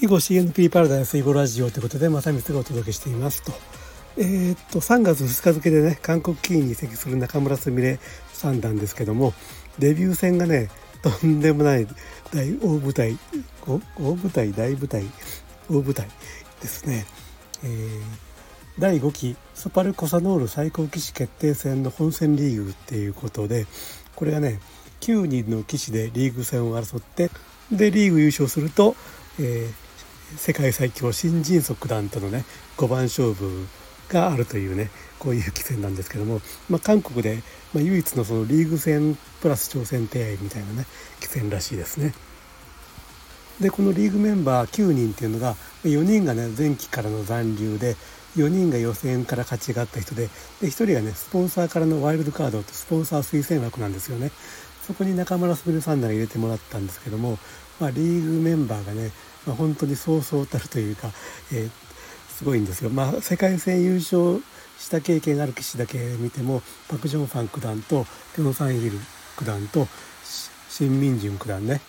囲碁 CNP パラダイス囲碁ラジオということで正光がお届けしていますと。えー、っと3月2日付でね韓国棋院に移籍する中村すみれ三段ですけどもデビュー戦がねとんでもない大大舞台大舞台大舞台大舞台ですね。えー、第5期スパルコサノール最高棋士決定戦の本戦リーグっていうことでこれがね9人の棋士でリーグ戦を争ってでリーグ優勝すると、えー世界最強新人足団とのね5番勝負があるというねこういう棋戦なんですけども、まあ、韓国で、ま唯一のそのリーグ戦プラス挑戦手合みたいなね棋戦らしいですね。でこのリーグメンバー9人っていうのが4人がね前期からの残留で4人が予選から勝ちがあった人でで1人がねスポンサーからのワイルドカードとスポンサー推薦枠なんですよね。そこに中村すさんなが入れてもらったんですけども、まあ、リーグメンバーがねまあ、本当にそうそうたるというか、えー、すごいんですよ。まあ、世界戦優勝した経験がある棋士だけ見てもパク・ジョンファン九段とピョン・サン・イル九段とシン・ミンジュン九段ね、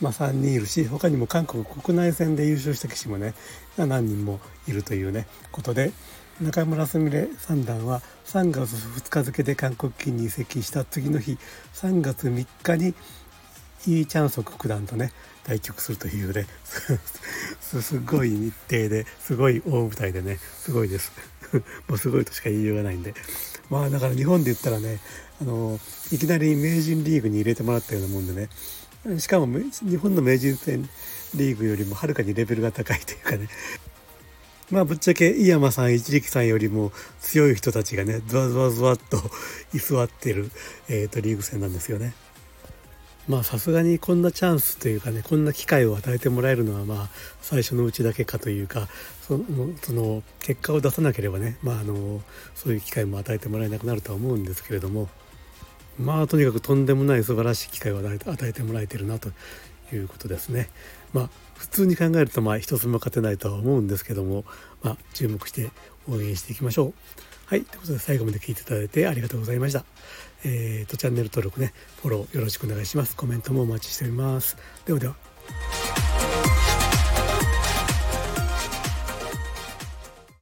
まあ、3人いるし他にも韓国国内戦で優勝した棋士もね何人もいるというねことで中村すみれ三段は3月2日付で韓国棋に移籍した次の日3月3日にイー・チャンソク九段とね対局するというね すごい日程ですごい大舞台でねすごいです。もうすごいとしか言いようがないんで。まあだから日本で言ったらねあのいきなり名人リーグに入れてもらったようなもんでねしかも日本の名人戦リーグよりもはるかにレベルが高いというかね。まあぶっちゃけ井山さん一力さんよりも強い人たちがねズワズワズワっと居座ってる、えーとリーグ戦なんですよね。まあさすがにこんなチャンスというかねこんな機会を与えてもらえるのはまあ最初のうちだけかというかそのその結果を出さなければね、まあ、あのそういう機会も与えてもらえなくなるとは思うんですけれどもまあとにかくとんでもない素晴らしい機会を与えてもらえてるなということですね。まあ普通に考えるとまあ一つも勝てないとは思うんですけども、まあ、注目して応援していきましょう。はい。ということで最後まで聞いていただいてありがとうございました。えーと、チャンネル登録ね、フォローよろしくお願いします。コメントもお待ちしております。ではでは。